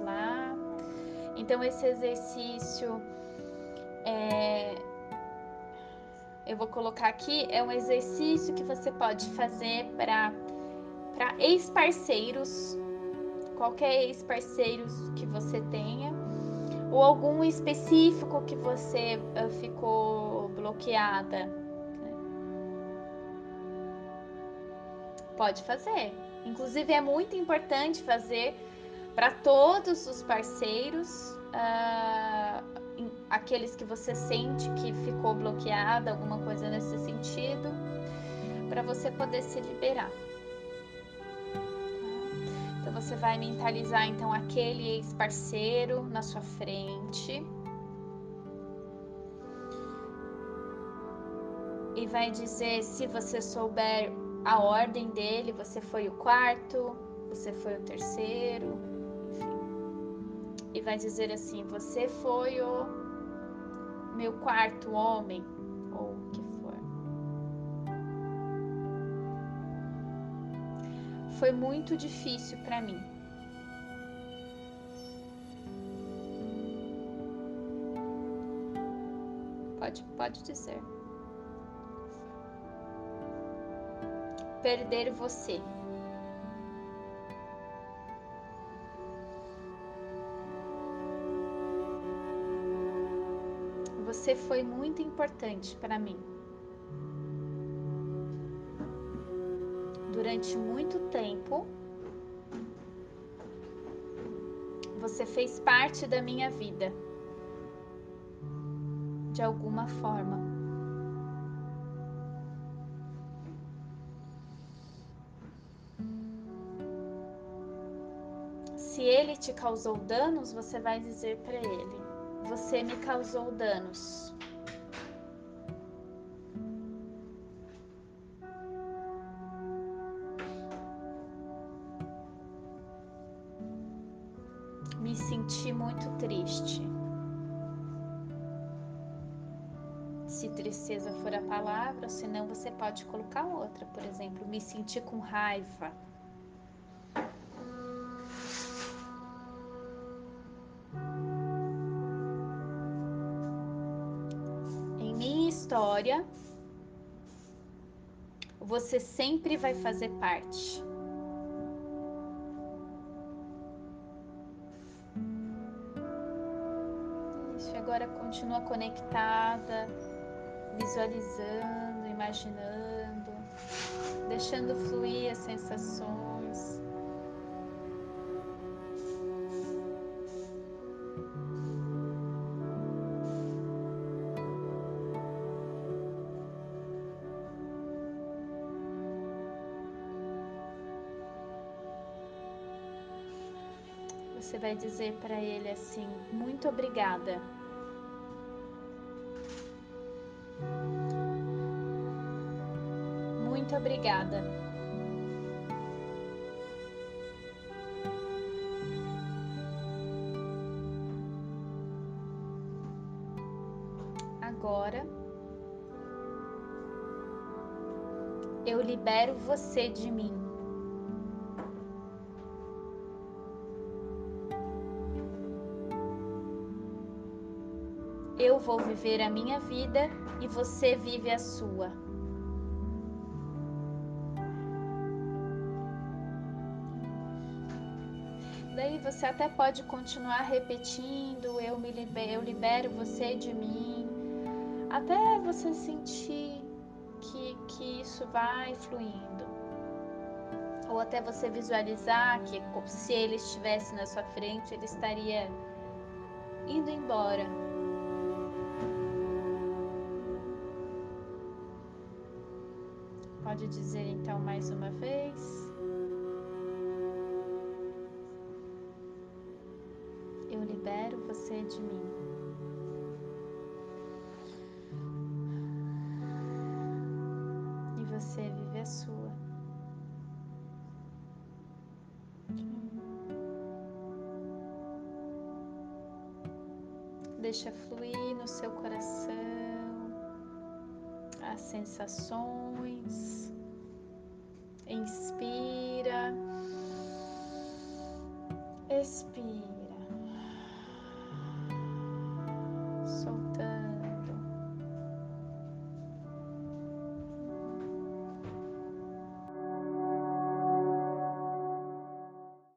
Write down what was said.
Lá. Então, esse exercício é, eu vou colocar aqui, é um exercício que você pode fazer para ex-parceiros, qualquer ex-parceiros que você tenha, ou algum específico que você uh, ficou bloqueada. Pode fazer. Inclusive, é muito importante fazer para todos os parceiros. Uh, aqueles que você sente que ficou bloqueada, alguma coisa nesse sentido, para você poder se liberar. Então você vai mentalizar então aquele ex-parceiro na sua frente. E vai dizer se você souber a ordem dele, você foi o quarto, você foi o terceiro. E vai dizer assim: você foi o meu quarto homem, ou o que for. Foi muito difícil para mim. Pode, pode dizer. Perder você. Você foi muito importante para mim. Durante muito tempo, você fez parte da minha vida, de alguma forma. Se ele te causou danos, você vai dizer para ele: você me causou danos. Me senti muito triste. Se tristeza for a palavra, senão você pode colocar outra, por exemplo, me senti com raiva. História, você sempre vai fazer parte. Isso, agora continua conectada, visualizando, imaginando, deixando fluir as sensações. Você vai dizer para ele assim: muito obrigada. Muito obrigada. Agora eu libero você de mim. Eu vou viver a minha vida e você vive a sua. Daí você até pode continuar repetindo: eu me libero, eu libero você de mim, até você sentir que, que isso vai fluindo. Ou até você visualizar que se ele estivesse na sua frente, ele estaria indo embora Pode dizer então mais uma vez. Eu libero você de mim. E você vive a sua. Deixa fluir no seu coração as sensações. Inspira expira.